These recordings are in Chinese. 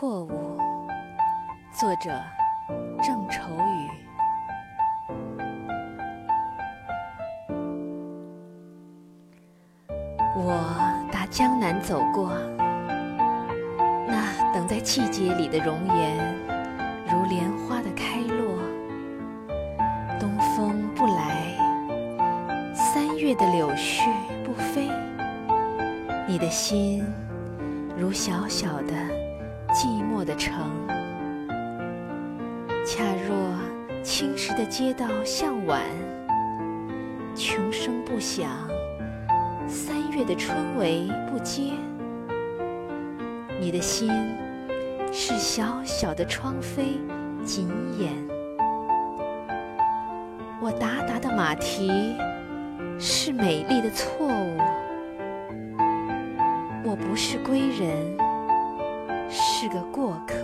错误作者郑愁予。我打江南走过，那等在季节里的容颜，如莲花的开落。东风不来，三月的柳絮不飞，你的心如小小的寂寞的城。恰若青石的街道向晚，穷声不响。三月的春雷不接，你的心是小小的窗扉紧掩。我达达的马蹄是美丽的错误，我不是归人，是个过客。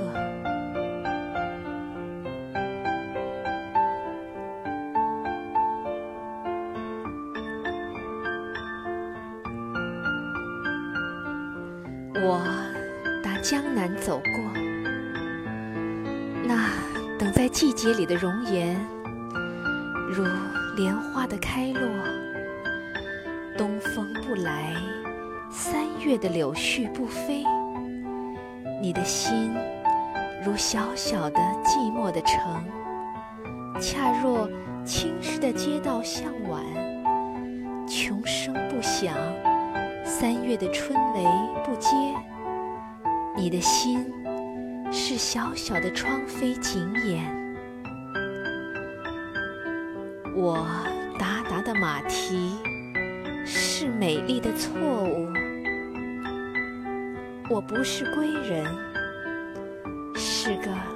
我打江南走过，那等在季节里的容颜，如莲花的开落。东风不来，三月的柳絮不飞，你的心如小小的寂寞的城，恰若青石的街道向晚，穷声不响。三月的春雷不接，你的心是小小的窗扉紧掩。我达达的马蹄是美丽的错误，我不是归人，是个。